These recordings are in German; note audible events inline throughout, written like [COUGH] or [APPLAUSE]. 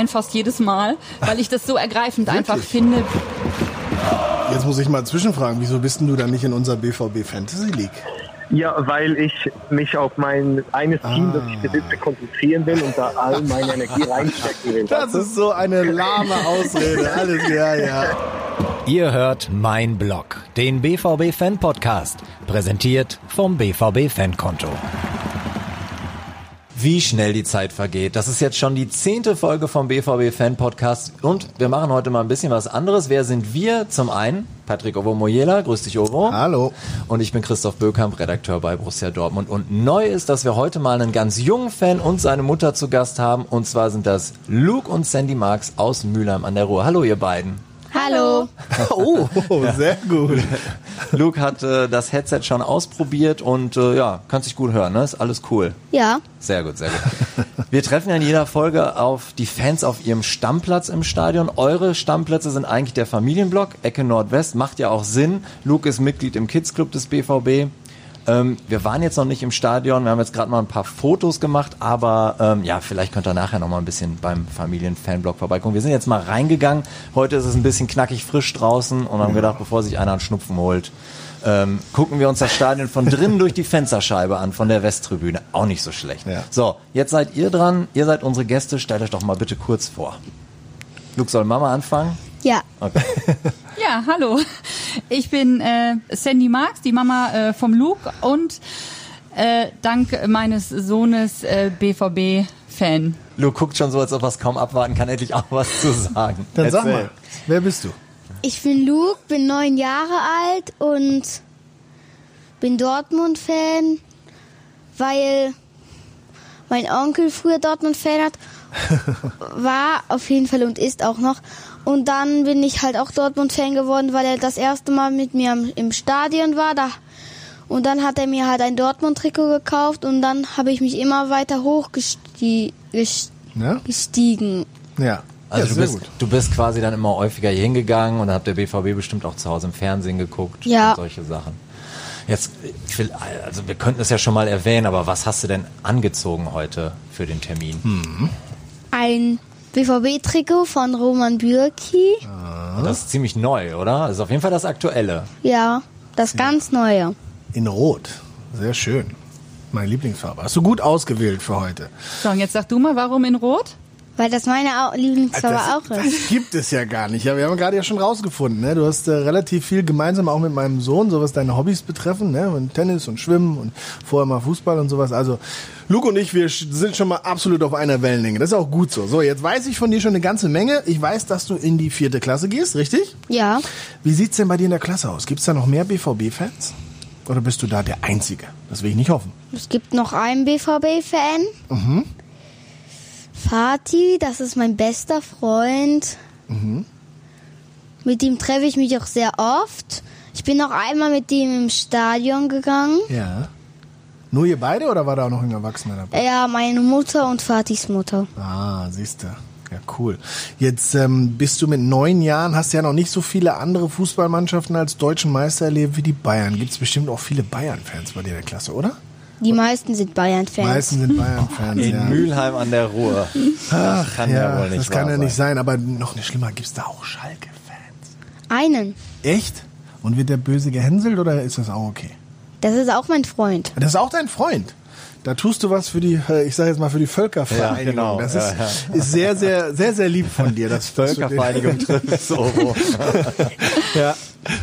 ich weine fast jedes Mal, weil ich das so ergreifend einfach finde. Jetzt muss ich mal zwischenfragen, wieso bist denn du dann nicht in unserer BVB Fantasy League? Ja, weil ich mich auf mein eines Team, das ich besitze, konzentrieren will und da all meine Energie reinstecken will. Das ist so eine lahme Ausrede. Alles, ja, ja. Ihr hört Mein Blog, den BVB Fan Podcast, präsentiert vom BVB Fankonto. Wie schnell die Zeit vergeht. Das ist jetzt schon die zehnte Folge vom BVB Fan Podcast und wir machen heute mal ein bisschen was anderes. Wer sind wir? Zum einen Patrick Ovo Moyela, grüß dich Ovo. Hallo. Und ich bin Christoph Bökamp, Redakteur bei Borussia Dortmund. Und neu ist, dass wir heute mal einen ganz jungen Fan und seine Mutter zu Gast haben. Und zwar sind das Luke und Sandy Marks aus Mülheim an der Ruhr. Hallo ihr beiden. Hallo. Oh, [LAUGHS] sehr gut. Luke hat äh, das Headset schon ausprobiert und äh, ja, kann sich gut hören, ne? Ist alles cool. Ja. Sehr gut, sehr gut. Wir treffen ja in jeder Folge auf die Fans auf ihrem Stammplatz im Stadion. Eure Stammplätze sind eigentlich der Familienblock, Ecke Nordwest, macht ja auch Sinn. Luke ist Mitglied im Kids Club des BVB. Ähm, wir waren jetzt noch nicht im Stadion, wir haben jetzt gerade mal ein paar Fotos gemacht, aber ähm, ja, vielleicht könnt ihr nachher noch mal ein bisschen beim Familienfanblog vorbeigucken. Wir sind jetzt mal reingegangen. Heute ist es ein bisschen knackig frisch draußen und haben gedacht, bevor sich einer einen Schnupfen holt, ähm, gucken wir uns das Stadion von drinnen durch die Fensterscheibe an, von der Westtribüne. Auch nicht so schlecht. Ja. So, jetzt seid ihr dran. Ihr seid unsere Gäste. Stellt euch doch mal bitte kurz vor. Luke, soll Mama anfangen? Ja. Okay. [LAUGHS] Ja, hallo. Ich bin äh, Sandy Marks, die Mama äh, vom Luke und äh, dank meines Sohnes äh, BVB-Fan. Luke guckt schon so, als ob er es kaum abwarten kann, endlich auch was zu sagen. Dann sag Erzähl. mal, wer bist du? Ich bin Luke, bin neun Jahre alt und bin Dortmund-Fan, weil mein Onkel früher Dortmund-Fan hat, [LAUGHS] war auf jeden Fall und ist auch noch. Und dann bin ich halt auch Dortmund-Fan geworden, weil er das erste Mal mit mir im- Stadion war. Da und dann hat er mir halt ein Dortmund-Trikot gekauft und dann habe ich mich immer weiter hochgestiegen. Ja? Gestiegen. Ja. Also ja, du, bist, gut. du bist quasi dann immer häufiger hier hingegangen und dann habt der BVB bestimmt auch zu Hause im Fernsehen geguckt Ja. und solche Sachen. Jetzt, ich will, also wir könnten es ja schon mal erwähnen, aber was hast du denn angezogen heute für den Termin? Hm. Ein BVB-Trikot von Roman Bürki. Das ist ziemlich neu, oder? Das ist auf jeden Fall das Aktuelle. Ja, das ganz neue. In Rot. Sehr schön. Meine Lieblingsfarbe. Hast du gut ausgewählt für heute. So, und jetzt sag du mal, warum in Rot? Weil das meine Lieblingsfarbe auch ist. das gibt es ja gar nicht. Ja, wir haben gerade ja schon rausgefunden. Ne? Du hast äh, relativ viel gemeinsam auch mit meinem Sohn, so was deine Hobbys betreffen. Ne? Und Tennis und Schwimmen und vorher mal Fußball und sowas. Also Luke und ich, wir sind schon mal absolut auf einer Wellenlänge. Das ist auch gut so. So, jetzt weiß ich von dir schon eine ganze Menge. Ich weiß, dass du in die vierte Klasse gehst, richtig? Ja, Wie sieht's denn bei dir in der Klasse aus? Gibt's da noch mehr BVB-Fans? Oder bist du da der Einzige? Das will ich nicht hoffen. es gibt noch einen BVB-Fan. Fatih, das ist mein bester Freund. Mit ihm treffe ich mich auch sehr oft. Ich bin auch einmal mit ihm im Stadion gegangen. Ja. Nur ihr beide oder war da auch noch ein Erwachsener dabei? Ja, meine Mutter und Fatihs Mutter. Ah, siehst du. Ja, cool. Jetzt ähm, bist du mit neun Jahren, hast ja noch nicht so viele andere Fußballmannschaften als deutschen Meister erlebt wie die Bayern. Gibt's bestimmt auch viele Bayern-Fans bei dir in der Klasse, oder? Die meisten sind Bayern-Fans. Meisten sind Bayern-Fans, In ja. Mülheim an der Ruhr. Ach, kann ja, Ja, wohl nicht das kann ja nicht sein, aber noch nicht schlimmer, gibt's da auch Schalke-Fans? Einen. Echt? Und wird der böse gehänselt oder ist das auch okay? Das ist auch mein Freund. Das ist auch dein Freund. Da tust du was für die, äh, ich sage jetzt mal für die Völkervereinigung. Ja, genau. Das Ja, ist, ist sehr, sehr, sehr, sehr lieb von dir. Das Völkervereinigung [LAUGHS] trifft so. Ja,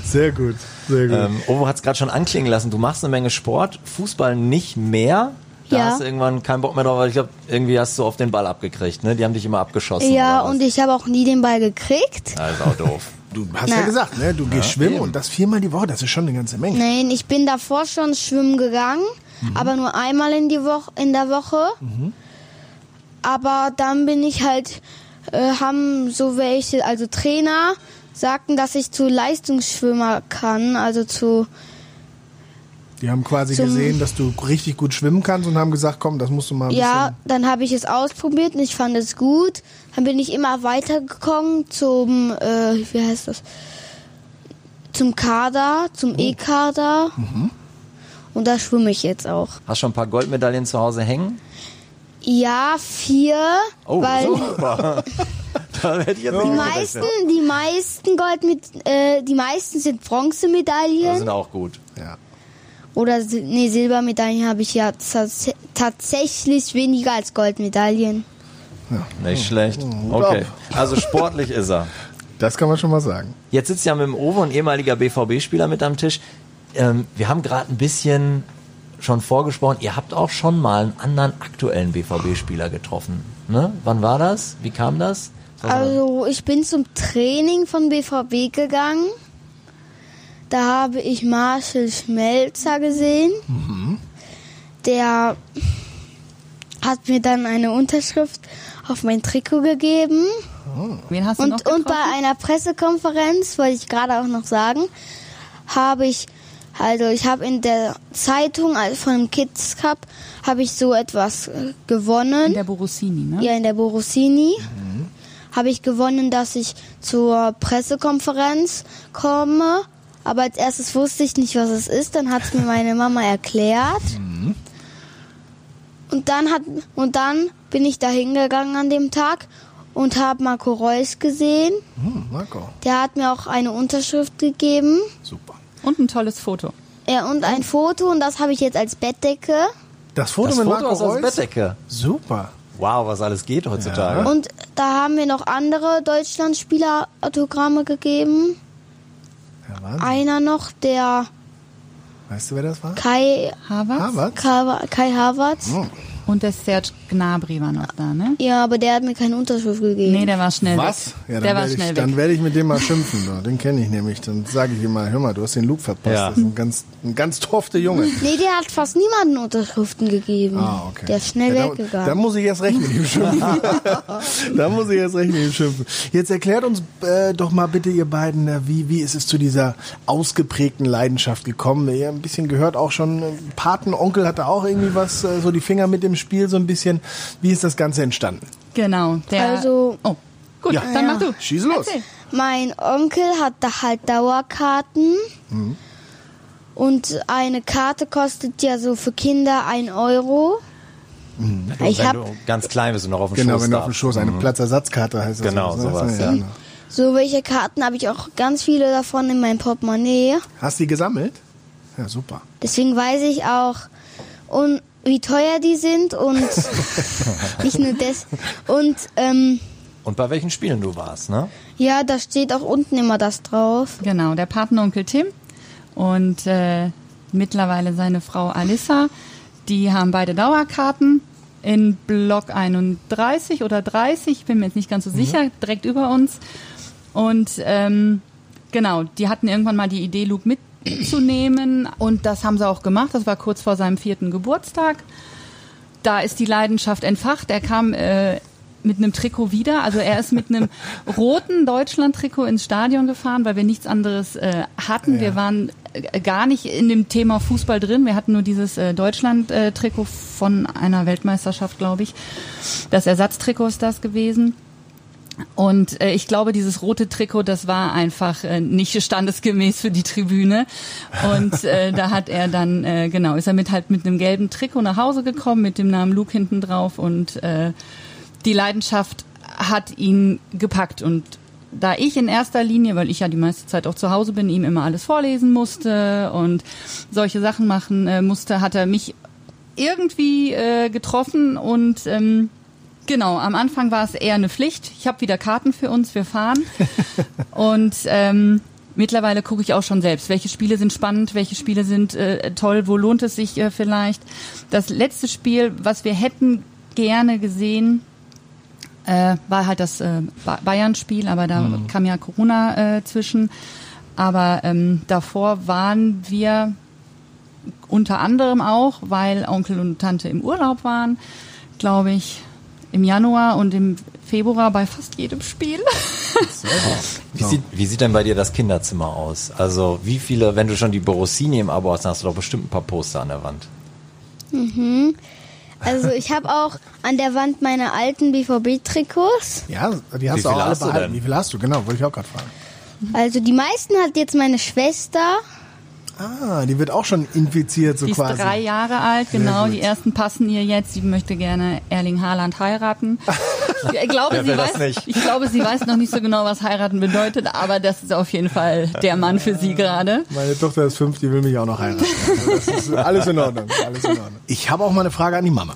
sehr gut, sehr gut. Ähm, Ovo hat es gerade schon anklingen lassen. Du machst eine Menge Sport, Fußball nicht mehr. Da Ja. hast du irgendwann keinen Bock mehr drauf, weil ich glaube, irgendwie hast du auf den Ball abgekriegt, ne? Die haben dich immer abgeschossen. Ja, und ich habe auch nie den Ball gekriegt. Das ist auch doof. Du hast ja Na. gesagt, ne? Du gehst schwimmen eben. und das viermal die Woche, das ist schon eine ganze Menge. Nein, ich bin davor schon schwimmen gegangen, aber nur einmal in, die Woche, in der Woche. Aber dann bin ich halt, äh, haben so welche, also Trainer, sagten, dass ich zu Leistungsschwimmer kann, also zu, Die haben quasi gesehen, dass du richtig gut schwimmen kannst und haben gesagt, komm, das musst du mal ein ja, dann habe ich es ausprobiert und ich fand es gut. Dann bin ich immer weitergekommen zum, äh, wie heißt das? Zum Kader, zum E-Kader. Und da schwimme ich jetzt auch. Hast schon ein paar Goldmedaillen zu Hause hängen? Ja, vier. Oh, weil super. [LAUGHS] da hätte ich jetzt die meisten, die meisten Gold mit, äh, die meisten sind Die Bronzemedaillen. sind auch gut. Ja. Oder nee, Silbermedaillen habe ich ja tats tatsächlich weniger als Goldmedaillen. Nicht schlecht. Hut Okay. [LAUGHS] Also sportlich ist er. Das kann man schon mal sagen. Jetzt sitzt ja mit dem Owe, ein ehemaliger BVB-Spieler, mit am Tisch. Ähm, wir haben gerade ein bisschen schon vorgesprochen, ihr habt auch schon mal einen anderen aktuellen BVB-Spieler getroffen. Ne? Wann war das? Wie kam das? Was Also ich bin zum Training von BVB gegangen. Da habe ich Marcel Schmelzer gesehen. Der hat mir dann eine Unterschrift auf mein Trikot gegeben. Wen hast du noch Und, und bei einer Pressekonferenz, wollte ich gerade auch noch sagen, habe ich, also ich habe in der Zeitung also von dem Kids Cup, habe ich so etwas äh, gewonnen. In der Borussini, ne? Ja, in der Borussini habe ich gewonnen, dass ich zur Pressekonferenz komme. Aber als erstes wusste ich nicht, was es ist. Dann hat es mir meine Mama erklärt. Und dann hat und dann bin ich da hingegangen an dem Tag und habe Marco Reus gesehen. Hm, Marco, Der hat mir auch eine Unterschrift gegeben. super. Und ein tolles Foto. Ja, und ein Foto und das habe ich jetzt als Bettdecke. Das Foto das mit Foto Marco ist Reus? Bettdecke. Super. Wow, was alles geht heutzutage. Und da haben mir noch andere Deutschlandspieler Autogramme gegeben. Ja. Einer noch, der Weißt du, wer das war? Kai, Harvard. Harvard? Kai, Kai Havertz. Und der Serge Gnabry war noch da, ne? Ja, aber der hat mir keine Unterschrift gegeben. Nee, der war schnell Was? weg. Ja, dann der war schnell ich, dann weg. werde ich mit dem mal schimpfen. Du. Den kenne ich nämlich. Dann sage ich ihm mal, hör mal, du hast den Loop verpasst. Ja. Das ist ein ganz, ein ganz tofte Junge. Nee, der hat fast niemanden Unterschriften gegeben. Ah, okay. Der ist schnell ja, da, weggegangen. da muss ich erst recht mit ihm schimpfen. [LAUGHS] da muss ich erst recht mit ihm schimpfen. Jetzt erklärt uns äh, doch mal bitte, ihr beiden, äh, wie, wie ist es zu dieser ausgeprägten Leidenschaft gekommen? Ihr habt ein bisschen gehört, auch schon äh, Patenonkel hatte auch irgendwie was, äh, so die Finger mit dem Spiel so ein bisschen. Wie ist das Ganze entstanden? Genau. Der, Also- Oh, gut, Ja. dann mach du. Schieß los. Erzähl. mein Onkel hat da halt Dauerkarten. Mhm. Und eine Karte kostet ja so für Kinder ein Euro. Ich wenn hab- du ganz klein bist und noch auf dem Genau, Schoß wenn du auf dem. Schoß eine Mhm. Platzersatzkarte heißt das. Genau, ne? sowas, ja. genau. So welche Karten habe ich auch ganz viele davon in meinem Portemonnaie. Hast du die gesammelt? Ja, super. Deswegen weiß ich auch, und wie teuer die sind und [LAUGHS] nicht nur das. Und ähm, Und bei welchen Spielen du warst, ne? ja, da steht auch unten immer das drauf. Genau, der Patenonkel Tim und äh, mittlerweile seine Frau Alissa. Die haben beide Dauerkarten in Block 31 oder 30, ich bin mir jetzt nicht ganz so sicher, direkt über uns. Und ähm, genau, die hatten irgendwann mal die Idee, Luke mitzunehmen und das haben sie auch gemacht. Das war kurz vor seinem vierten Geburtstag. Da ist die Leidenschaft entfacht. Er kam äh, mit einem Trikot wieder. Also er ist mit einem [LAUGHS] roten Deutschland-Trikot ins Stadion gefahren, weil wir nichts anderes äh, hatten. Wir waren äh, gar nicht in dem Thema Fußball drin. Wir hatten nur dieses äh, Deutschland-Trikot von einer Weltmeisterschaft, glaube ich. Das Ersatztrikot ist das gewesen. Und äh, ich glaube, dieses rote Trikot, das war einfach äh, nicht standesgemäß für die Tribüne. Und äh, da hat er dann, äh, genau, ist er mit halt mit einem gelben Trikot nach Hause gekommen, mit dem Namen Luke hinten drauf. Und äh, die Leidenschaft hat ihn gepackt. Und da ich in erster Linie, weil ich ja die meiste Zeit auch zu Hause bin, ihm immer alles vorlesen musste und solche Sachen machen äh, musste, hat er mich irgendwie äh, getroffen und ähm, genau, am Anfang war es eher eine Pflicht. Ich habe wieder Karten für uns, wir fahren. [LAUGHS] und ähm, mittlerweile gucke ich auch schon selbst, welche Spiele sind spannend, welche Spiele sind äh, toll, wo lohnt es sich äh, vielleicht. Das letzte Spiel, was wir hätten gerne gesehen, äh, war halt das äh, Ba- Bayern-Spiel, aber da kam ja Corona äh, zwischen. Aber ähm, davor waren wir unter anderem auch, weil Onkel und Tante im Urlaub waren, glaube ich, im Januar und im Februar bei fast jedem Spiel. Wie, sieht, wie sieht denn bei dir das Kinderzimmer aus? Also wie viele, wenn du schon die Borossini im Abo hast, dann hast du doch bestimmt ein paar Poster an der Wand. Also ich habe auch an der Wand meine alten BVB-Trikots. Ja, die hast Wie du auch viele alle hast du behalten. denn? Wie viel hast du? Genau, wollte ich auch gerade fragen. Also die meisten hat jetzt meine Schwester. Ah, die wird auch schon infiziert, so Die ist quasi. drei Jahre alt, genau. Die ersten passen ihr jetzt. Sie möchte gerne Erling Haaland heiraten. [LAUGHS] Ich glaube, sie weiß, nicht? ich glaube, sie weiß noch nicht so genau, was heiraten bedeutet, aber das ist auf jeden Fall der Mann für sie gerade. Meine Tochter ist fünf, die will mich auch noch heiraten. [LAUGHS] Also das ist alles in Ordnung. Alles in Ordnung. Ich habe auch mal eine Frage an die Mama.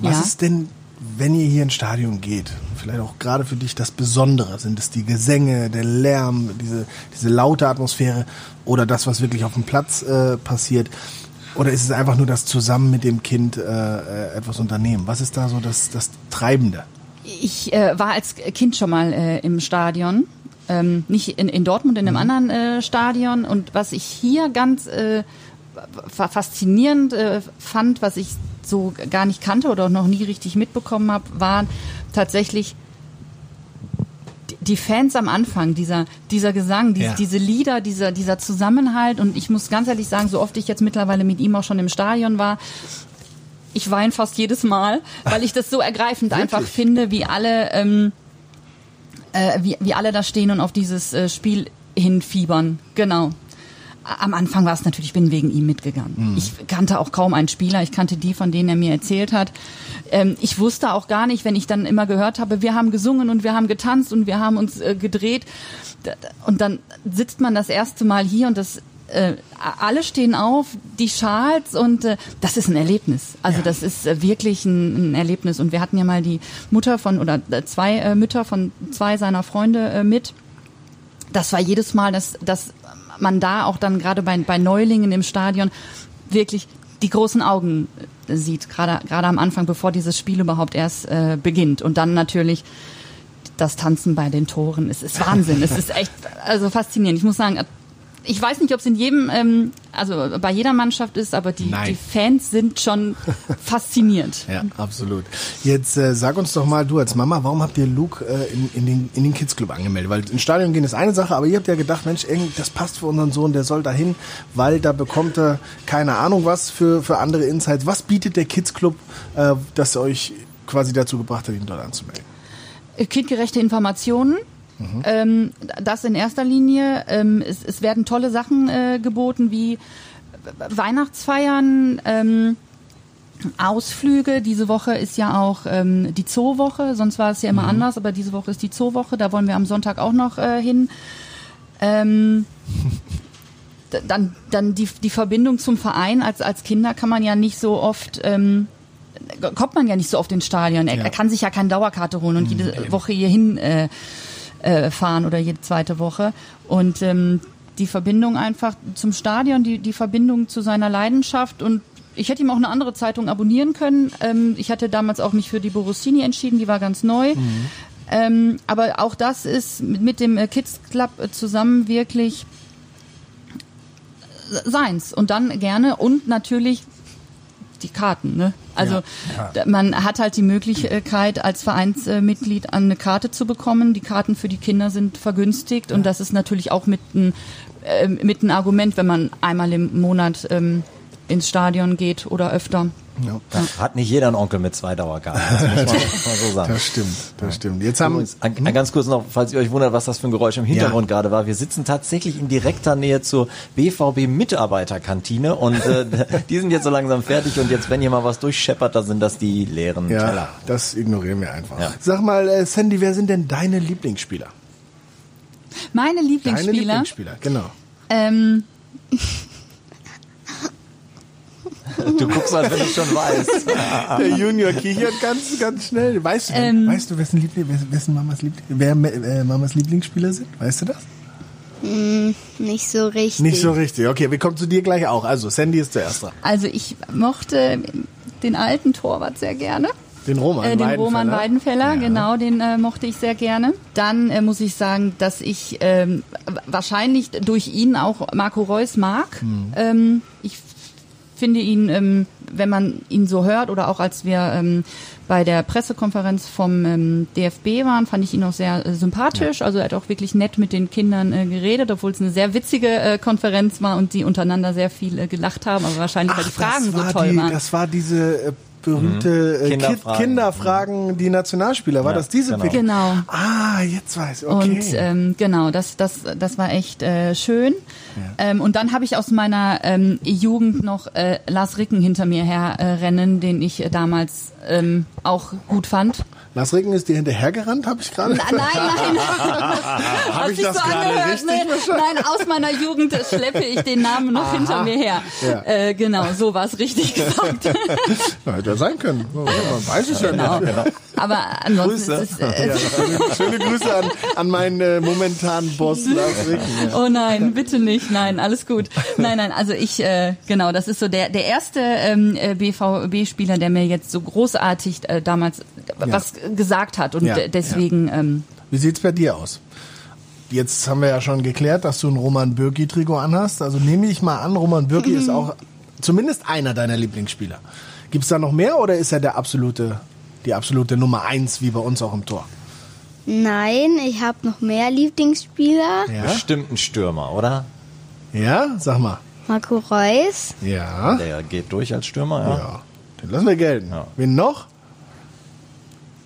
Was Ja. ist denn, wenn ihr hier ins Stadion geht? Vielleicht auch gerade für dich das Besondere. Sind es die Gesänge, der Lärm, diese, diese laute Atmosphäre oder das, was wirklich auf dem Platz äh, passiert? Oder ist es einfach nur das zusammen mit dem Kind äh, äh, etwas unternehmen? Was ist da so das, das Treibende? Ich äh, war als Kind schon mal äh, im Stadion. Ähm, nicht in, in Dortmund, in einem anderen äh, Stadion. Und was ich hier ganz äh, fa- faszinierend äh, fand, was ich so gar nicht kannte oder noch nie richtig mitbekommen habe, waren tatsächlich die- Fans am Anfang, dieser, dieser Gesang, dies, Ja. diese Lieder, dieser, dieser Zusammenhalt. Und ich muss ganz ehrlich sagen, so oft ich jetzt mittlerweile mit ihm auch schon im Stadion war, ich weine fast jedes Mal, weil ich das so ergreifend einfach finde, wie alle, ähm, äh, wie, wie alle da stehen und auf dieses äh, Spiel hinfiebern. Genau. Am Anfang war es natürlich, ich bin wegen ihm mitgegangen. Ich kannte auch kaum einen Spieler. Ich kannte die, von denen er mir erzählt hat. Ähm, ich wusste auch gar nicht, wenn ich dann immer gehört habe, wir haben gesungen und wir haben getanzt und wir haben uns äh, gedreht. Und dann sitzt man das erste Mal hier und das äh, alle stehen auf, die Schals und äh, das ist ein Erlebnis. Also das ist äh, wirklich ein, ein Erlebnis. Und wir hatten ja mal die Mutter von oder äh, zwei äh, Mütter von zwei seiner Freunde äh, mit. Das war jedes Mal, dass, dass man da auch dann gerade bei, bei Neulingen im Stadion wirklich die großen Augen äh, sieht, gerade gerade am Anfang, bevor dieses Spiel überhaupt erst äh, beginnt. Und dann natürlich das Tanzen bei den Toren. Es ist Wahnsinn. es ist echt also faszinierend. Ich muss sagen, ich weiß nicht, ob es in jedem, ähm, also bei jeder Mannschaft ist, aber die, die Fans sind schon [LAUGHS] faszinierend. Ja, absolut. Jetzt äh, sag uns doch mal, du als Mama, warum habt ihr Luke äh, in, in, den, in den Kids Club angemeldet? Weil ins Stadion gehen ist eine Sache, aber ihr habt ja gedacht, Mensch, das passt für unseren Sohn, der soll dahin, weil da bekommt er keine Ahnung was für, für andere Insights. Was bietet der Kids Club, äh, das euch quasi dazu gebracht hat, ihn dort anzumelden? kindgerechte Informationen. Ähm, das in erster Linie. Ähm, es, es werden tolle Sachen äh, geboten wie Weihnachtsfeiern, ähm, Ausflüge. Diese Woche ist ja auch ähm, die Zoowoche. Sonst war es ja immer anders, aber diese Woche ist die Zoowoche. Da wollen wir am Sonntag auch noch äh, hin. Ähm, dann dann die, die Verbindung zum Verein. Als, als Kinder kann man ja nicht so oft... Ähm, kommt man ja nicht so oft ins Stadion. Er, Ja. er kann sich ja keine Dauerkarte holen und jede Woche hier hin äh, äh, fahren oder jede zweite Woche. Und ähm, die Verbindung einfach zum Stadion, die, die Verbindung zu seiner Leidenschaft und ich hätte ihm auch eine andere Zeitung abonnieren können. Ähm, ich hatte damals auch mich für die Borussini entschieden, die war ganz neu. Ähm, aber auch das ist mit, mit dem äh, Kids Club zusammen wirklich seins. Und dann gerne und natürlich die Karten. Ne? Also da- man hat halt die Möglichkeit, als Vereinsmitglied eine Karte zu bekommen. Die Karten für die Kinder sind vergünstigt und das ist natürlich auch mit ein, äh, mit ein Argument, wenn man einmal im Monat ähm, ins Stadion geht oder öfter. Ja. Hat nicht jeder einen Onkel mit zwei Dauerkarten. Das muss man, [LAUGHS] man so sagen. Das stimmt, das stimmt. Jetzt haben Übrigens, ein, ein ganz kurz noch, falls ihr euch wundert, was das für ein Geräusch im Hintergrund gerade war. Wir sitzen tatsächlich in direkter Nähe zur BVB Mitarbeiterkantine und äh, [LAUGHS] die sind jetzt so langsam fertig und jetzt, wenn hier mal was durchscheppert, dann sind das die leeren ja, Teller. das ignorieren wir einfach. Ja. Sag mal, äh, Sandy, wer sind denn deine Lieblingsspieler? Meine Deine Lieblingsspieler. Lieblingsspieler, genau. Ähm, [LAUGHS] Du guckst, als wenn du schon weißt. [LAUGHS] Der Junior kichert ganz, ganz schnell. Weißt du, Ähm. weißt du, wessen, Liebling, wessen, Mamas, Liebling, wer äh, Mamas Lieblingsspieler sind? Weißt du das? Nicht so richtig. Nicht so richtig. Okay, wir kommen zu dir gleich auch. Also, Sandy ist zuerst dran. also ich mochte den alten Torwart sehr gerne. Den Roman Äh, den Weidenfeller. Roman Weidenfeller, Ja. genau, den äh, mochte ich sehr gerne. Dann äh, muss ich sagen, dass ich ähm, wahrscheinlich durch ihn auch Marco Reus mag. Mhm. Ähm, ich finde ihn, ähm, wenn man ihn so hört oder auch als wir ähm, bei der Pressekonferenz vom ähm, DFB waren, fand ich ihn auch sehr äh, sympathisch. Also er hat auch wirklich nett mit den Kindern äh, geredet, obwohl es eine sehr witzige äh, Konferenz war und die untereinander sehr viel äh, gelacht haben, aber wahrscheinlich weil die Fragen so toll die, waren. Das war diese äh, berühmte äh, Kid- Kinderfragen. Kinderfragen, die Nationalspieler. War Ja, das diese genau. PK? Genau. Ah, jetzt weiß ich. Okay. Und ähm, genau, das, das, das war echt äh, schön. Ähm, und dann habe ich aus meiner ähm, Jugend noch äh, Lars Ricken hinter mir her äh, rennen, den ich äh, damals ähm, auch gut fand. Lars Ricken ist dir hinterhergerannt, habe ich gerade? Nein, nein, nein. [LAUGHS] Hat ich das gerade richtig nee, Nein, aus meiner Jugend schleppe ich den Namen noch hinter mir her. Ja. Äh, genau, so war es richtig [LAUGHS] gesagt. Ja, hätte ja sein können. Oh, Man weiß es ja genau. nicht. Aber ansonsten Grüße. ist äh, Ja, schöne, schöne Grüße an, an meinen äh, momentanen Boss Lars Ricken. Ja. Oh nein, bitte nicht. Nein, alles gut. Nein, nein, also ich, äh, genau, das ist so der, der erste ähm, äh, BVB-Spieler, der mir jetzt so großartig äh, damals was gesagt hat. Und Ja, deswegen, ähm, Wie sieht's bei dir aus? Jetzt haben wir ja schon geklärt, dass du ein Roman Bürki-Trikot anhast. Also nehme ich mal an, Roman Bürki ist auch zumindest einer deiner Lieblingsspieler. Gibt's da noch mehr oder ist er der absolute, die absolute Nummer eins, wie bei uns auch im Tor? Nein, ich habe noch mehr Lieblingsspieler. Ja? Bestimmt ein Stürmer, oder? Ja? Sag mal. Marco Reus, Ja. Der geht durch als Stürmer, ja. Ja. Den lassen wir gelten. Ja. Wen noch?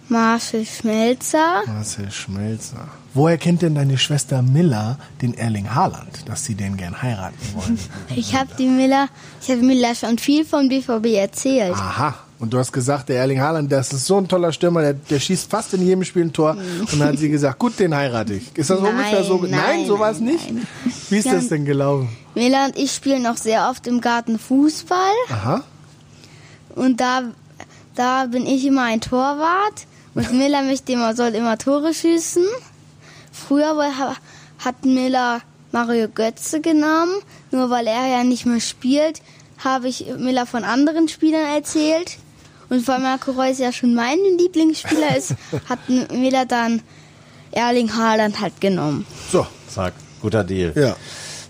Marcel Schmelzer. Marcel Schmelzer. Woher kennt denn deine Schwester Miller den Erling Haaland, dass sie den gern heiraten wollen? [LAUGHS] Ich habe die Miller, ich habe Miller schon viel vom BVB erzählt. Aha. Und du hast gesagt, der Erling Haaland, das ist so ein toller Stürmer, der, der schießt fast in jedem Spiel ein Tor. Und dann hat sie gesagt, gut, den heirate ich. Ist das Nein, ungefähr so? Nein, nein, so war es nicht. nein. Wie ist das denn gelaufen? Miller und ich spielen noch sehr oft im Garten Fußball. Aha. Und da, da bin ich immer ein Torwart. Und Miller möchte immer, soll immer Tore schießen. Früher war- hat Miller Mario Götze genommen. Nur weil er ja nicht mehr spielt, habe ich Miller von anderen Spielern erzählt. Und weil Marco Reus ja schon mein Lieblingsspieler ist, [LAUGHS] hat Miller dann Erling Haaland halt genommen. So. Zack, guter Deal. Ja.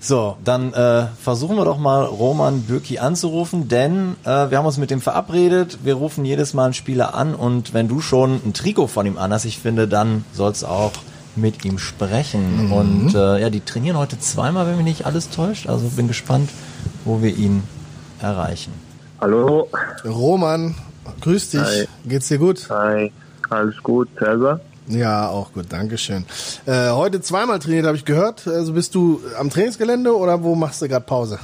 So, dann äh, versuchen wir doch mal Roman Bürki anzurufen, denn äh, wir haben uns mit dem verabredet. Wir rufen jedes Mal einen Spieler an und wenn du schon ein Trikot von ihm anhast, ich finde, dann sollst du auch mit ihm sprechen. Und äh, ja, die trainieren heute zweimal, wenn mich nicht alles täuscht. Also bin gespannt, wo wir ihn erreichen. Hallo. Roman, grüß dich. Hi. Geht's dir gut? Hi. Alles gut, selber? Ja, auch gut, Dankeschön. Äh, heute zweimal trainiert, habe ich gehört. Also bist du am Trainingsgelände oder wo machst du gerade Pause?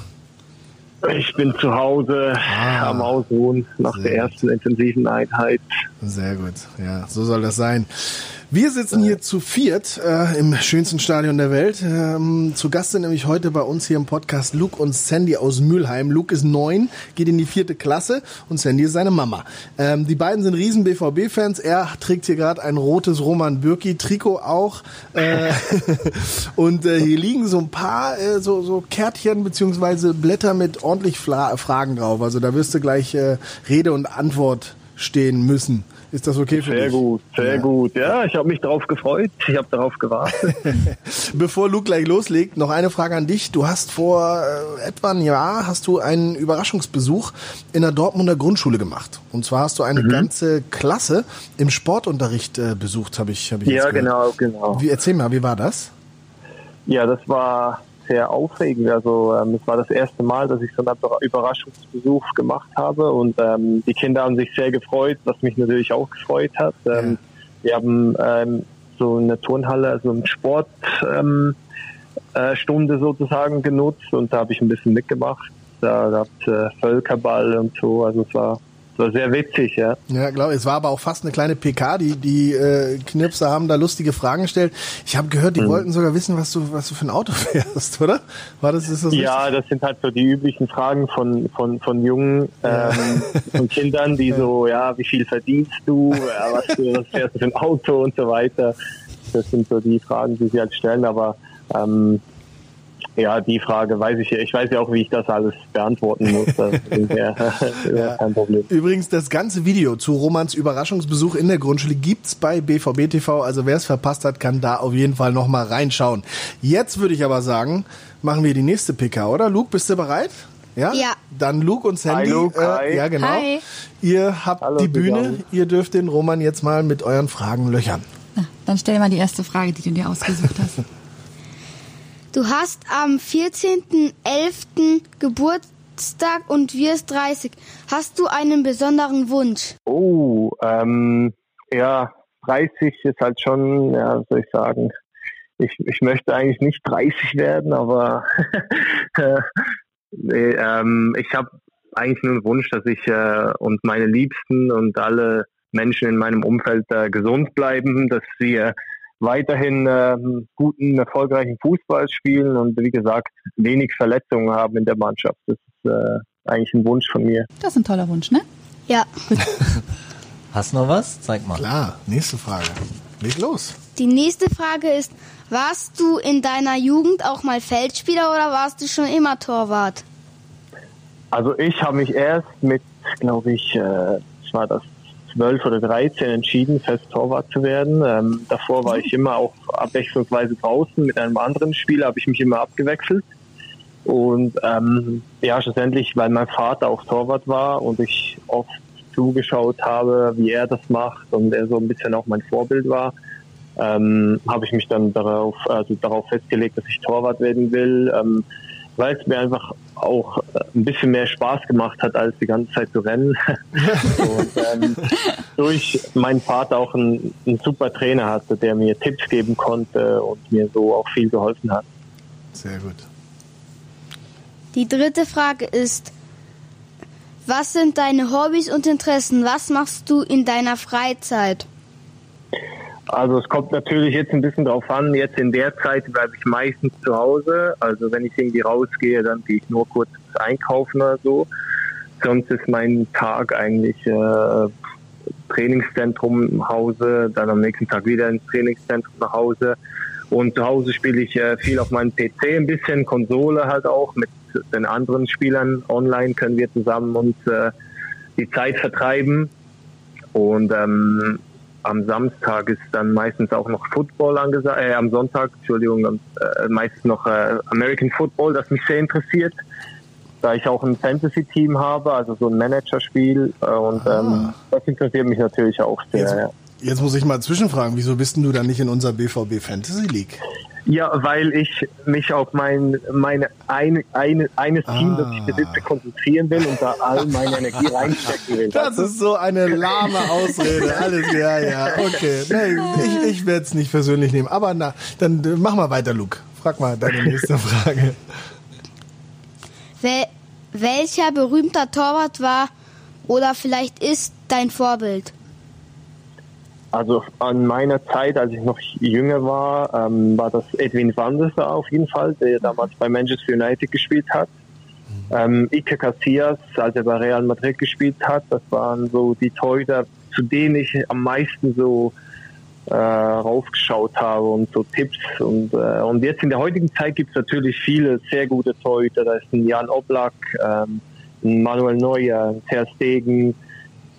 Ich bin zu Hause am Ausruhen nach der ersten intensiven Einheit. Sehr gut, ja, so soll das sein. Wir sitzen hier zu viert äh, im schönsten Stadion der Welt. Ähm, zu Gast sind nämlich heute bei uns hier im Podcast Luke und Sandy aus Mülheim. Luke ist neun, geht in die vierte Klasse und Sandy ist seine Mama. Ähm, die beiden sind riesen BVB-Fans. Er trägt hier gerade ein rotes Roman Bürki-Trikot auch. Äh, [LAUGHS] und äh, hier liegen so ein paar äh, so, so Kärtchen beziehungsweise Blätter mit ordentlich Fla Fragen drauf. Also da wirst du gleich äh, Rede und Antwort stehen müssen. Ist das okay für Sehr dich? gut, sehr Ja. gut. Ja, ich habe mich darauf gefreut. Ich habe darauf gewartet. [LAUGHS] Bevor Luke gleich loslegt, noch eine Frage an dich. Du hast vor äh, etwa ein Jahr hast du einen Überraschungsbesuch in der Dortmunder Grundschule gemacht. Und zwar hast du Mhm. eine ganze Klasse im Sportunterricht äh, besucht, habe ich, hab ich ja, genau, genau. Wie, erzähl mal, wie war das? Ja, das war sehr aufregend. Also ähm, es war das erste Mal, dass ich so einen Überraschungsbesuch gemacht habe und ähm, die Kinder haben sich sehr gefreut, was mich natürlich auch gefreut hat. Ähm, Wir haben ähm, so eine Turnhalle, also eine Sportstunde ähm, äh, Stunde sozusagen genutzt und da habe ich ein bisschen mitgemacht. Da gab es äh, Völkerball und so. Also es war, war sehr witzig, ja. Ja, glaube es war aber auch fast eine kleine PK. Die, die äh, Knirpser haben da lustige Fragen gestellt. Ich habe gehört, die Mhm. wollten sogar wissen, was du, was du für ein Auto [LAUGHS] fährst, oder? War das, ist das Ja, das sind halt so die üblichen Fragen von, von, von jungen ähm, von Kindern, die [LAUGHS] so, ja, wie viel verdienst du, ja, was, du- was fährst du für ein Auto und so weiter. Das sind so die Fragen, die sie halt stellen, aber ähm, ja, die Frage weiß ich ja. Ich weiß ja auch, wie ich das alles beantworten muss. [LAUGHS] [LAUGHS] Das ist ja, ja. kein Problem. Übrigens, das ganze Video zu Romans Überraschungsbesuch in der Grundschule gibt's bei BVB TV. Also wer es verpasst hat, kann da auf jeden Fall nochmal reinschauen. Jetzt würde ich aber sagen, machen wir die nächste PK, oder? Luke, bist du bereit? Ja? Ja. Dann Luke und Sandy. Hi, Luke, äh, hi. Ja, genau. Hi. Ihr habt Hallo die Bühne. Ihr dürft den Roman jetzt mal mit euren Fragen löchern. Na, dann stell mal die erste Frage, die du dir ausgesucht hast. [LAUGHS] Du hast am 14.11. Geburt, Geburtstag und wirst 30. Hast du einen besonderen Wunsch? Oh, ähm, ja, 30 ist halt schon, ja, soll ich sagen, ich, ich möchte eigentlich nicht 30 werden, aber [LAUGHS] nee, ähm, ich habe eigentlich nur einen Wunsch, dass ich äh, und meine Liebsten und alle Menschen in meinem Umfeld äh, gesund bleiben, dass wir weiterhin äh, guten, erfolgreichen Fußball spielen und wie gesagt wenig Verletzungen haben in der Mannschaft. Das ist äh, eigentlich ein Wunsch von mir. Das ist ein toller Wunsch, ne? Ja. [LAUGHS] Hast du noch was? Zeig mal. Klar, nächste Frage. Leg los. Die nächste Frage ist, warst du in deiner Jugend auch mal Feldspieler oder warst du schon immer Torwart? Also ich habe mich erst mit, glaube ich, äh, war das 12 oder 13 entschieden, fest Torwart zu werden. Ähm, davor war ich immer auch abwechslungsweise draußen mit einem anderen Spieler, habe ich mich immer abgewechselt. Und ähm, ja, schlussendlich, weil mein Vater auch Torwart war und ich oft zugeschaut habe, wie er das macht und er so ein bisschen auch mein Vorbild war, ähm, habe ich mich dann darauf, also darauf festgelegt, dass ich Torwart werden will, ähm, weil es mir einfach auch ein bisschen mehr Spaß gemacht hat, als die ganze Zeit zu rennen. [LAUGHS] und ähm, [LAUGHS] durch meinen Vater auch einen, einen super Trainer hatte, der mir Tipps geben konnte und mir so auch viel geholfen hat. Sehr gut. Die dritte Frage ist, was sind deine Hobbys und Interessen? Was machst du in deiner Freizeit? Also es kommt natürlich jetzt ein bisschen drauf an. Jetzt in der Zeit bleibe ich meistens zu Hause. Also wenn ich irgendwie rausgehe, dann gehe ich nur kurz einkaufen oder so. Sonst ist mein Tag eigentlich äh, Trainingszentrum im Hause, dann am nächsten Tag wieder ins Trainingszentrum nach Hause. Und zu Hause spiele ich äh, viel auf meinem PC ein bisschen, Konsole halt auch. Mit den anderen Spielern online können wir zusammen uns äh, die Zeit vertreiben. Und ähm, am Samstag ist dann meistens auch noch Football angesagt, äh, am Sonntag, Entschuldigung, äh, meistens noch äh, American Football, das mich sehr interessiert, da ich auch ein Fantasy-Team habe, also so ein Managerspiel äh, und ähm, das interessiert mich natürlich auch sehr. Jetzt, ja. jetzt muss ich mal zwischenfragen, wieso bist denn du dann nicht in unserer BVB Fantasy League? Ja, weil ich mich auf mein meine eine, eine eines Team, das Ah. ich besitze, konzentrieren will und da all [LAUGHS] meine Energie reinstecken will. Das ist so eine lahme Ausrede. Alles, ja, ja, okay. Nee, ich ich werde es nicht persönlich nehmen. Aber na, dann äh, mach mal weiter, Luke. Frag mal deine [LAUGHS] nächste Frage. Wel welcher berühmter Torwart war oder vielleicht ist dein Vorbild? Also an meiner Zeit, als ich noch jünger war, ähm, war das Edwin van der auf jeden Fall, der damals bei Manchester United gespielt hat. Ähm, Ike Casillas, als er bei Real Madrid gespielt hat, das waren so die Torhüter, zu denen ich am meisten so äh, raufgeschaut habe und so Tipps. Und, äh, und jetzt in der heutigen Zeit gibt es natürlich viele sehr gute Torhüter. Da ist ein Jan Oblak, ähm, ein Manuel Neuer, ein Ter Stegen.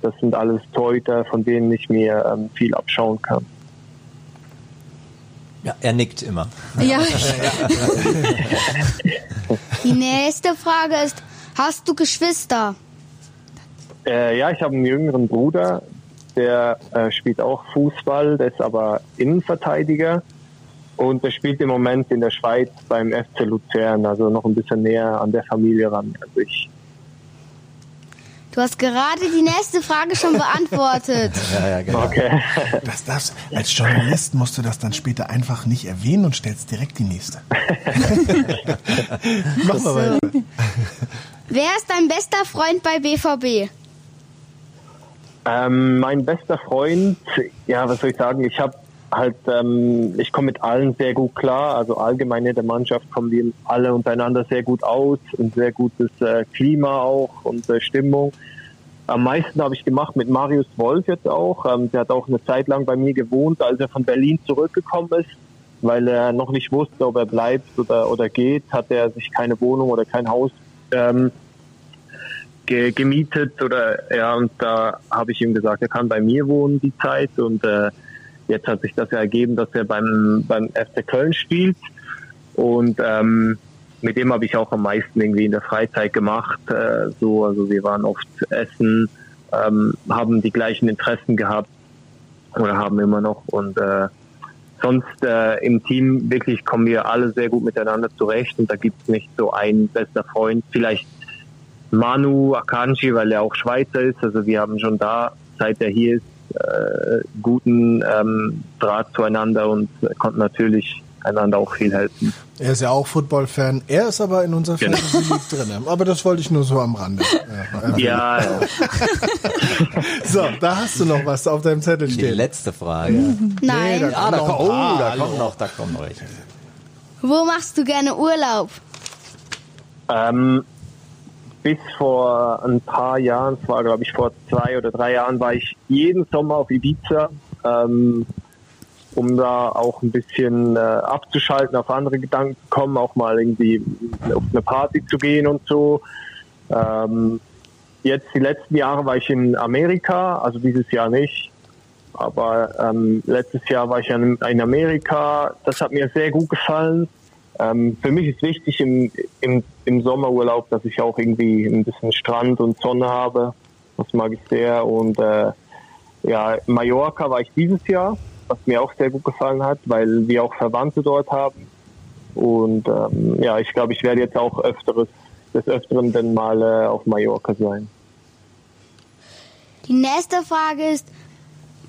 Das sind alles Torhüter, von denen ich mir ähm, viel abschauen kann. Ja, er nickt immer. Ja, [LAUGHS] Die nächste Frage ist, hast du Geschwister? Äh, ja, ich habe einen jüngeren Bruder, der äh, spielt auch Fußball, der ist aber Innenverteidiger und der spielt im Moment in der Schweiz beim FC Luzern, also noch ein bisschen näher an der Familie ran. Also ich, Du hast gerade die nächste Frage schon beantwortet. [LAUGHS] Ja, ja, genau. okay. Das darfst, als Journalist musst du das dann später einfach nicht erwähnen und stellst direkt die nächste. [LAUGHS] Mach mal weiter. Wer ist dein bester Freund bei BVB? Ähm, mein bester Freund, ja, was soll ich sagen, ich habe halt, ähm, ich komme mit allen sehr gut klar, also allgemein in der Mannschaft kommen wir alle untereinander sehr gut aus und sehr gutes äh, Klima auch und äh, Stimmung. Am meisten habe ich gemacht mit Marius Wolf jetzt auch. Ähm, der hat auch eine Zeit lang bei mir gewohnt, als er von Berlin zurückgekommen ist, weil er noch nicht wusste, ob er bleibt oder, oder geht, hat er sich keine Wohnung oder kein Haus ähm, ge gemietet oder ja und da habe ich ihm gesagt, er kann bei mir wohnen die Zeit und äh, jetzt hat sich das ja ergeben, dass er beim beim FC Köln spielt und ähm, mit dem habe ich auch am meisten irgendwie in der Freizeit gemacht. Äh, so also wir waren oft essen, ähm, haben die gleichen Interessen gehabt oder haben immer noch und äh, sonst äh, im Team wirklich kommen wir alle sehr gut miteinander zurecht und da gibt es nicht so einen bester Freund. Vielleicht Manu Akanji, weil er auch Schweizer ist. Also wir haben schon da, seit er hier ist, äh, guten ähm, Draht zueinander und konnten natürlich einander auch viel helfen. Er ist ja auch Football-Fan. Er ist aber in unserer Genau. Fantasy League drin. Aber das wollte ich nur so am Rande. Ja, Ja, [LAUGHS] ja. So, da hast du noch was auf deinem Zettel Die stehen. letzte Frage. Nein. da Ah, da noch oh, da kommt noch, da kommt noch welche. Wo machst du gerne Urlaub? Ähm, bis vor ein paar Jahren, es war glaube ich vor zwei oder drei Jahren, war ich jeden Sommer auf Ibiza, ähm, um da auch ein bisschen äh, abzuschalten, auf andere Gedanken zu kommen, auch mal irgendwie auf eine Party zu gehen und so. Ähm, jetzt die letzten Jahre war ich in Amerika, also dieses Jahr nicht. Aber ähm, letztes Jahr war ich in, in Amerika. Das hat mir sehr gut gefallen. Ähm, für mich ist wichtig im, im, im Sommerurlaub, dass ich auch irgendwie ein bisschen Strand und Sonne habe. Das mag ich sehr. Und äh, ja, Mallorca war ich dieses Jahr, was mir auch sehr gut gefallen hat, weil wir auch Verwandte dort haben. Und ähm, ja, ich glaube, ich werde jetzt auch öfteres, des Öfteren dann mal äh, auf Mallorca sein. Die nächste Frage ist,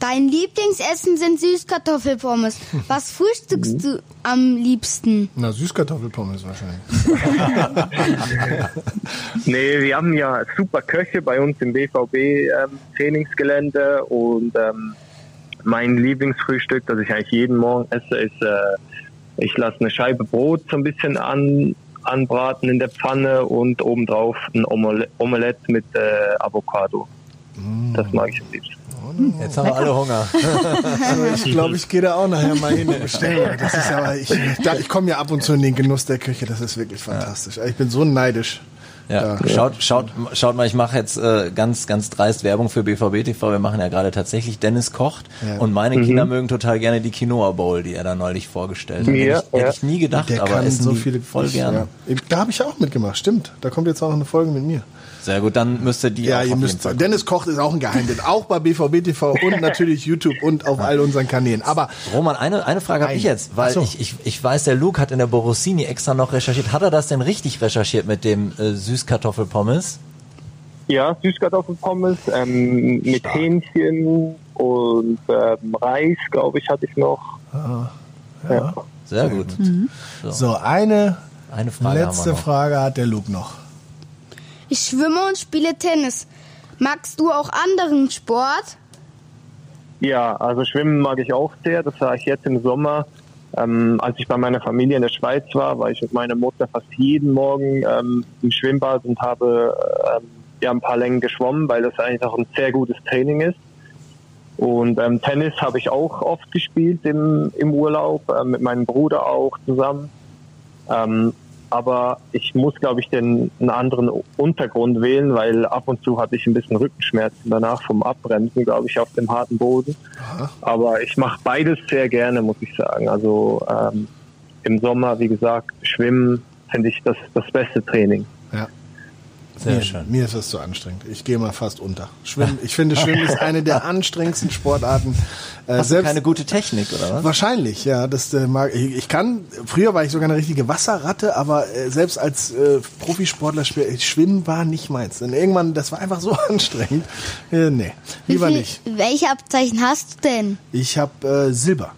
dein Lieblingsessen sind Süßkartoffelpommes. Was frühstückst du am liebsten? Na, Süßkartoffelpommes wahrscheinlich. [LAUGHS] Nee, wir haben ja super Köche bei uns im BVB-Trainingsgelände und ähm, mein Lieblingsfrühstück, das ich eigentlich jeden Morgen esse, ist, äh, ich lasse eine Scheibe Brot so ein bisschen an, anbraten in der Pfanne und obendrauf ein Omele Omelette mit äh, Avocado. Das mag ich am liebsten. Jetzt haben wir alle Hunger. [LAUGHS] Ich glaube, ich gehe da auch nachher mal hin und bestelle. Das ist aber, ich, ich komme ja ab und zu in den Genuss der Küche. Das ist wirklich fantastisch. Ich bin so neidisch. Ja, schaut, schaut, schaut mal, ich mache jetzt äh, ganz, ganz dreist Werbung für BVB TV. Wir machen ja gerade tatsächlich Dennis kocht Ja. und meine Kinder mögen total gerne die Quinoa Bowl, die er da neulich vorgestellt hat. Ja, hätte, ich, hätte ich nie gedacht, Der aber kann essen so viele voll gerne. Ja. Da habe ich auch mitgemacht. Stimmt. Da kommt jetzt auch noch eine Folge mit mir. Sehr gut, dann müsst ihr die Ja, auch ihr müsst. Dennis Kocht ist auch ein Geheimtipp. [LAUGHS] Auch bei BVB TV und natürlich YouTube und auf all unseren Kanälen. Aber Roman, eine, eine Frage habe ich jetzt, weil so. ich, ich, ich weiß, der Luke hat in der Borossini extra noch recherchiert. Hat er das denn richtig recherchiert mit dem äh, Süßkartoffelpommes? Ja, Süßkartoffelpommes ähm, mit Hähnchen und ähm, Reis, glaube ich, hatte ich noch. Ja. Sehr gut. so, eine Eine Frage haben letzte wir noch. Frage hat der Luke noch. Ich schwimme und spiele Tennis. Magst du auch anderen Sport? Ja, also Schwimmen mag ich auch sehr. Das war ich jetzt im Sommer. Ähm, als ich bei meiner Familie in der Schweiz war, war ich mit meiner Mutter fast jeden Morgen ähm, im Schwimmbad und habe ähm, ja ein paar Längen geschwommen, weil das eigentlich auch ein sehr gutes Training ist. Und ähm, Tennis habe ich auch oft gespielt im, im Urlaub, äh, mit meinem Bruder auch zusammen. Ähm, aber ich muss, glaube ich, den einen anderen Untergrund wählen, weil ab und zu hatte ich ein bisschen Rückenschmerzen danach vom Abbremsen, glaube ich, auf dem harten Boden. Aber ich mache beides sehr gerne, muss ich sagen. Also ähm, im Sommer, wie gesagt, Schwimmen finde ich das, das beste Training. Sehr mir, schön. Mir ist das zu anstrengend. Ich gehe mal fast unter. Schwimmen, [LAUGHS] ich finde, Schwimmen ist eine der anstrengendsten Sportarten. Äh, Hast du keine gute Technik, oder was? Wahrscheinlich, ja. Das äh, mag ich, ich kann. Früher war ich sogar eine richtige Wasserratte, aber äh, selbst als äh, Profisportler spiel- Schwimmen war nicht meins. Denn irgendwann, das war einfach so [LAUGHS] anstrengend. Äh, nee, lieber Wie viel- nicht. Welche Abzeichen hast du denn? Ich habe äh, Silber.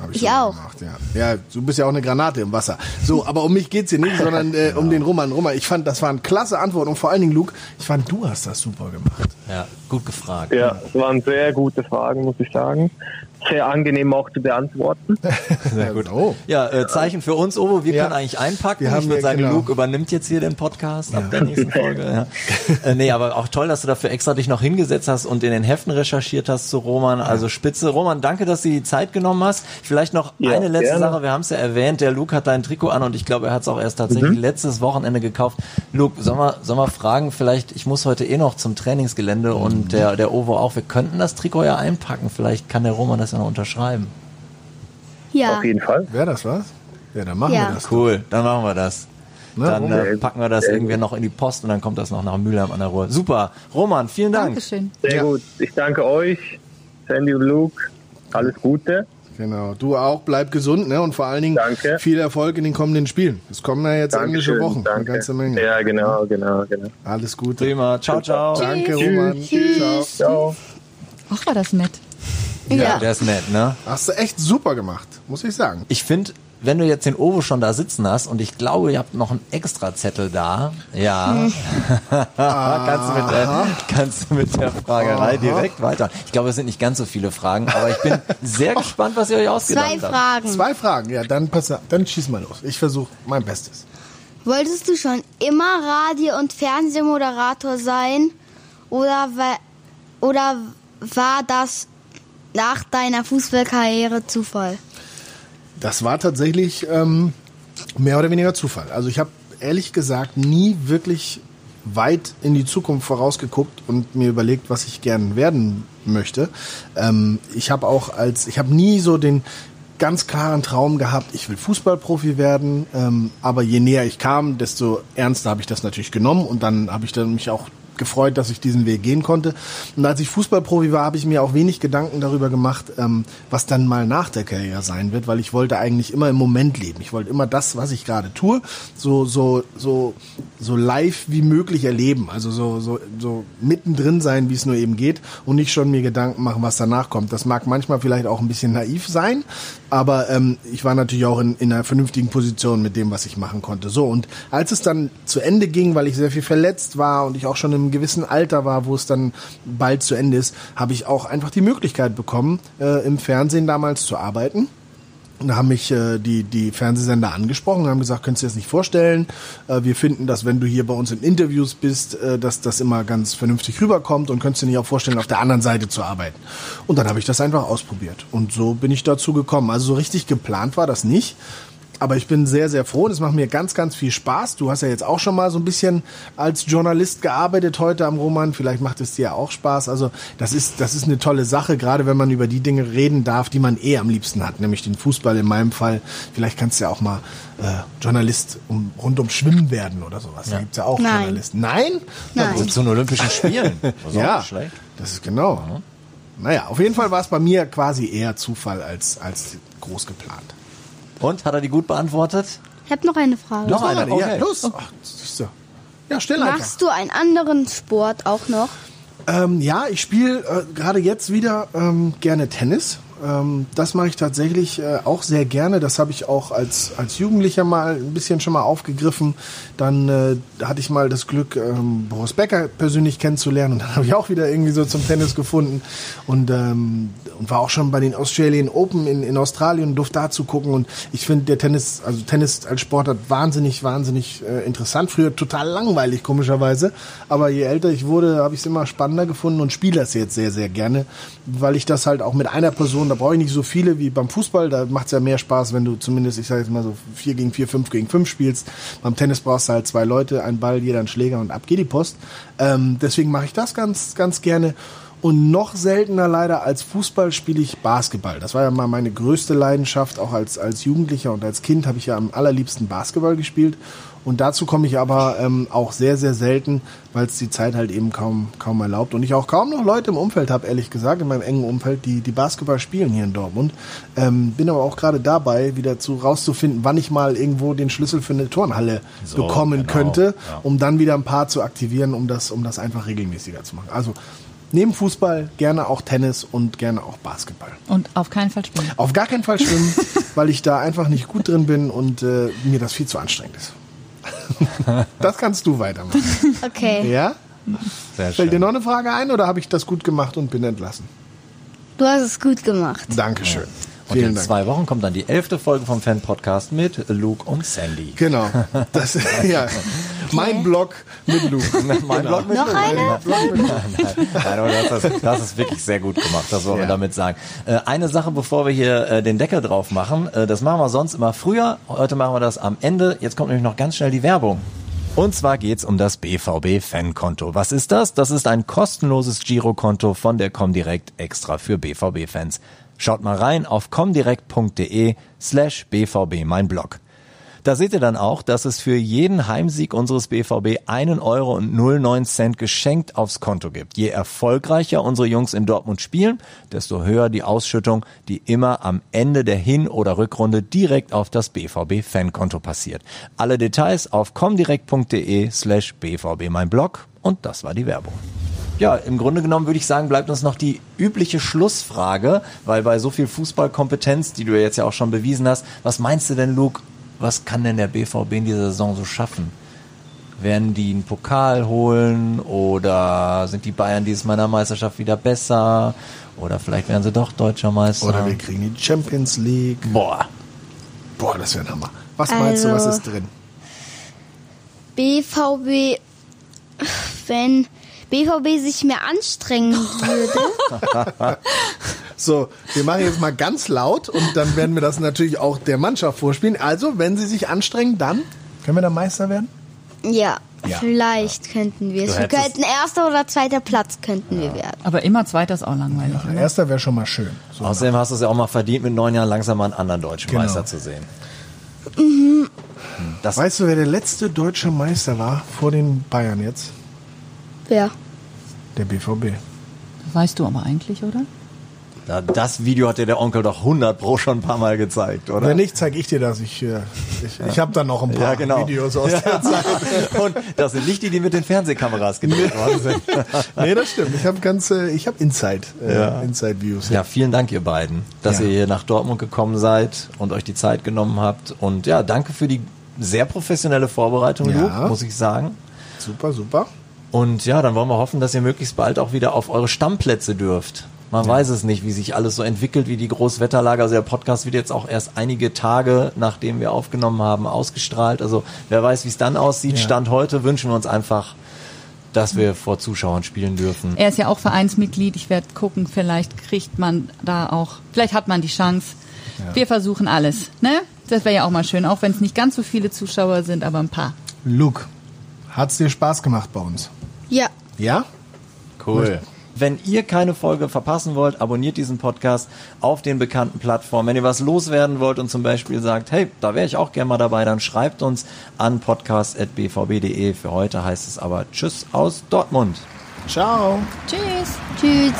Hab Ich sogar auch. Gemacht, ja. ja, du bist ja auch eine Granate im Wasser. So, aber um mich geht's hier nicht, [LAUGHS] sondern äh, um den Roman. Roman, ich fand, das waren klasse Antworten und vor allen Dingen, Luke, ich fand, du hast das super gemacht. Ja, gut gefragt. Ja, es waren sehr gute Fragen, muss ich sagen. Sehr angenehm auch zu beantworten. [LAUGHS] Sehr gut. Oh. Ja, äh, Zeichen für uns, Ovo, wir Ja. können eigentlich einpacken. Wir haben ich würde ja, sagen, genau. Luke übernimmt jetzt hier den Podcast ab der nächsten [LAUGHS] Folge. Ja. äh, nee, aber auch toll, dass du dafür extra dich noch hingesetzt hast und in den Heften recherchiert hast zu Roman. Also spitze. Roman, danke, dass du die Zeit genommen hast. Vielleicht noch Ja, eine letzte gerne. Sache. Wir haben es ja erwähnt, der Luke hat dein Trikot an und ich glaube, er hat es auch erst tatsächlich Mhm. letztes Wochenende gekauft. Luke, sollen wir, sollen wir fragen, vielleicht, ich muss heute eh noch zum Trainingsgelände Mhm. und der, der Ovo auch. Wir könnten das Trikot ja einpacken. Vielleicht kann der Roman das noch unterschreiben. Ja. Auf jeden Fall. Wäre das was? Ja, dann machen Ja. wir das. Cool, dann machen wir das. Ne, Dann äh, packen wir das irgendwie noch in die Post und dann kommt das noch nach Mülheim an der Ruhr. Super. Roman, vielen Dank. Dankeschön. Sehr Ja. gut. Ich danke euch, Sandy und Luke. Alles Gute. Genau. Du auch, bleib gesund, ne? Und vor allen Dingen Danke. viel Erfolg in den kommenden Spielen. Es kommen ja jetzt englische Wochen, eine danke. ganze Menge. Ja, genau, genau, genau. Alles Gute. Prima. Ciao, ciao. Danke, Roman. Ciao. Ciao. Ach, war das nett. Ja. Der ist nett, ne? Hast du echt super gemacht, muss ich sagen. Ich finde, wenn du jetzt den Obo schon da sitzen hast und ich glaube, ihr habt noch einen Extrazettel da, ja, [LAUGHS] kannst, du mit der, kannst du mit der Fragerei direkt weiter. Ich glaube, es sind nicht ganz so viele Fragen, aber ich bin sehr gespannt, was ihr euch ausgedacht Zwei habt. Fragen. Zwei Fragen, ja, dann pass auf, dann schieß mal los. Ich versuche mein Bestes. Wolltest du schon immer Radio- und Fernsehmoderator sein? Oder, oder war das nach deiner Fußballkarriere Zufall? Das war tatsächlich ähm, mehr oder weniger Zufall. Also ich habe ehrlich gesagt nie wirklich weit in die Zukunft vorausgeguckt und mir überlegt, was ich gern werden möchte. Ähm, ich habe auch als, ich habe nie so den ganz klaren Traum gehabt, ich will Fußballprofi werden. Ähm, aber je näher ich kam, desto ernster habe ich das natürlich genommen und dann habe ich dann mich auch gefreut, dass ich diesen Weg gehen konnte. Und als ich Fußballprofi war, habe ich mir auch wenig Gedanken darüber gemacht, ähm, was dann mal nach der Karriere sein wird, weil ich wollte eigentlich immer im Moment leben. Ich wollte immer das, was ich gerade tue, so so so so live wie möglich erleben, also so so so mittendrin sein, wie es nur eben geht und nicht schon mir Gedanken machen, was danach kommt. Das mag manchmal vielleicht auch ein bisschen naiv sein, aber ähm, ich war natürlich auch in, in einer vernünftigen Position mit dem, was ich machen konnte. So und als es dann zu Ende ging, weil ich sehr viel verletzt war und ich auch schon im gewissen Alter war, wo es dann bald zu Ende ist, habe ich auch einfach die Möglichkeit bekommen, äh, im Fernsehen damals zu arbeiten. Und haben mich äh, die, die Fernsehsender angesprochen und haben gesagt, könntest du dir das nicht vorstellen? Äh, wir finden, dass wenn du hier bei uns in Interviews bist, äh, dass das immer ganz vernünftig rüberkommt und könntest du dir nicht auch vorstellen, auf der anderen Seite zu arbeiten. Und dann habe ich das einfach ausprobiert. Und so bin ich dazu gekommen. Also so richtig geplant war das nicht. Aber ich bin sehr, sehr froh und es macht mir ganz, ganz viel Spaß. Du hast ja jetzt auch schon mal so ein bisschen als Journalist gearbeitet heute am Roman. Vielleicht macht es dir ja auch Spaß. Also das ist, das ist eine tolle Sache, gerade wenn man über die Dinge reden darf, die man eh am liebsten hat, nämlich den Fußball in meinem Fall. Vielleicht kannst du ja auch mal äh, Journalist um, rund um Schwimmen werden oder sowas. Da gibt's ja auch Nein. Journalisten. Nein? Nein. Zu den Olympischen Spielen. [LAUGHS] Ja, schlecht. das ist genau. Naja, auf jeden Fall war es bei mir quasi eher Zufall als, als groß geplant. Und, hat er die gut beantwortet? Ich habe noch eine Frage. Noch eine? Ja, Okay. los. Ach, siehst du. Ja, stell einfach. Machst du einen anderen Sport auch noch? Ähm, ja, ich spiele äh, gerade jetzt wieder ähm, gerne Tennis. Ähm, das mache ich tatsächlich äh, auch sehr gerne. Das habe ich auch als, als Jugendlicher mal ein bisschen schon mal aufgegriffen. Dann äh, hatte ich mal das Glück, ähm, Boris Becker persönlich kennenzulernen. Und dann habe ich auch wieder irgendwie so zum Tennis gefunden. Und, ähm, und war auch schon bei den Australian Open in, in Australien und durfte da zugucken. Und ich finde der Tennis, also Tennis als Sportart wahnsinnig, wahnsinnig äh, interessant. Früher total langweilig, komischerweise. Aber je älter ich wurde, habe ich es immer spannender gefunden und spiele das jetzt sehr, sehr gerne. Weil ich das halt auch mit einer Person, da brauche ich nicht so viele wie beim Fußball. Da macht es ja mehr Spaß, wenn du zumindest, ich sage jetzt mal so vier gegen vier, fünf gegen fünf spielst. Beim Tennis brauchst du halt zwei Leute, ein Ball, jeder ein Schläger und ab geht die Post. Ähm, deswegen mache ich das ganz, ganz gerne. Und noch seltener leider als Fußball spiele ich Basketball. Das war ja mal meine größte Leidenschaft. Auch als, als Jugendlicher und als Kind habe ich ja am allerliebsten Basketball gespielt. Und dazu komme ich aber ähm, auch sehr, sehr selten, weil es die Zeit halt eben kaum, kaum erlaubt. Und ich auch kaum noch Leute im Umfeld habe, ehrlich gesagt, in meinem engen Umfeld, die, die Basketball spielen hier in Dortmund. Ähm, bin aber auch gerade dabei, wieder zu rauszufinden, wann ich mal irgendwo den Schlüssel für eine Turnhalle So, bekommen genau, könnte, ja. um dann wieder ein paar zu aktivieren, um das, um das einfach regelmäßiger zu machen. Also neben Fußball gerne auch Tennis und gerne auch Basketball. Und auf keinen Fall schwimmen. Auf gar keinen Fall schwimmen, [LAUGHS] weil ich da einfach nicht gut drin bin und äh, mir das viel zu anstrengend ist. Das kannst du weitermachen. [LAUGHS] Okay. Ja? Sehr Fällt dir schön. noch eine Frage ein oder habe ich das gut gemacht und bin entlassen? Du hast es gut gemacht. Dankeschön. Und Vielen in Dank. zwei Wochen kommt dann die elfte Folge vom Fan-Podcast mit Luke und Sandy. Genau. [LAUGHS] Das, [LAUGHS] ja. Mein Blog mit Luke. [LAUGHS] Mein Blog mit Noch eine? Nein, aber das, das, das ist wirklich sehr gut gemacht, das wollen wir Ja. damit sagen. Äh, eine Sache, bevor wir hier äh, den Deckel drauf machen, äh, das machen wir sonst immer früher, heute machen wir das am Ende. Jetzt kommt nämlich noch ganz schnell die Werbung. Und zwar geht's um das BVB Fankonto. Was ist das? Das ist ein kostenloses Girokonto von der Comdirect extra für BVB Fans. Schaut mal rein auf comdirect.de slash BVB mein Blog. Da seht ihr dann auch, dass es für jeden Heimsieg unseres BVB einen Euro und 09 Cent geschenkt aufs Konto gibt. Je erfolgreicher unsere Jungs in Dortmund spielen, desto höher die Ausschüttung, die immer am Ende der Hin- oder Rückrunde direkt auf das BVB-Fankonto passiert. Alle Details auf comdirect.de slash BVB mein Blog und das war die Werbung. Ja, im Grunde genommen würde ich sagen, bleibt uns noch die übliche Schlussfrage, weil bei so viel Fußballkompetenz, die du jetzt ja auch schon bewiesen hast, was meinst du denn, Luke, was kann denn der BVB in dieser Saison so schaffen? Werden die einen Pokal holen oder sind die Bayern dieses Mal in der Meisterschaft wieder besser? Oder vielleicht werden sie doch deutscher Meister. Oder wir kriegen die Champions League. Boah. Boah, das wäre ein Hammer. Was meinst du, was Also- ist drin? BVB, wenn BVB sich mehr anstrengen [LAUGHS] würde. So, wir machen jetzt mal ganz laut und dann werden wir das natürlich auch der Mannschaft vorspielen. Also, wenn sie sich anstrengen, dann können wir dann Meister werden? ja, Ja. vielleicht könnten wir es. Du Wir könnten erster oder zweiter Platz könnten wir werden. Aber immer zweiter ist auch langweilig. oder? Erster wäre schon mal schön. So. Außerdem hast du es ja auch mal verdient, mit neun Jahren langsam mal einen anderen deutschen Genau. Meister zu sehen. Das Weißt du, wer der letzte deutsche Meister war vor den Bayern jetzt? Wer? Der BVB. Weißt du aber eigentlich, oder? Na, das Video hat dir der Onkel doch 100 pro schon ein paar Mal gezeigt, oder? Wenn nicht, zeige ich dir das. Ich, äh, ich, ich habe da noch ein paar ja, genau. Videos aus ja. der Zeit. [LAUGHS] Und das sind nicht die, die mit den Fernsehkameras gedreht worden sind. [LAUGHS] nee, das stimmt. Ich habe ganz, äh, ich habe Inside, äh, Ja. Inside Views. Ja, vielen Dank, ihr beiden, dass Ja. ihr hier nach Dortmund gekommen seid und euch die Zeit genommen habt. Und ja, danke für die sehr professionelle Vorbereitung, Ja. Luke, muss ich sagen. Super, super. Und ja, dann wollen wir hoffen, dass ihr möglichst bald auch wieder auf eure Stammplätze dürft. Man weiß es nicht, wie sich alles so entwickelt, wie die Großwetterlage. Also der Podcast wird jetzt auch erst einige Tage, nachdem wir aufgenommen haben, ausgestrahlt. Also wer weiß, wie es dann aussieht. Ja. Stand heute wünschen wir uns einfach, dass wir vor Zuschauern spielen dürfen. Er ist ja auch Vereinsmitglied. Ich werde gucken, vielleicht kriegt man da auch, vielleicht hat man die Chance. Wir versuchen alles, ne? Das wäre ja auch mal schön, auch wenn es nicht ganz so viele Zuschauer sind, aber ein paar. Luke, hat's dir Spaß gemacht bei uns? Ja. Ja? Cool. Wenn ihr keine Folge verpassen wollt, abonniert diesen Podcast auf den bekannten Plattformen. Wenn ihr was loswerden wollt und zum Beispiel sagt, hey, da wäre ich auch gerne mal dabei, dann schreibt uns an podcast.bvb.de. Für heute heißt es aber Tschüss aus Dortmund. Ciao. Tschüss. Tschüss.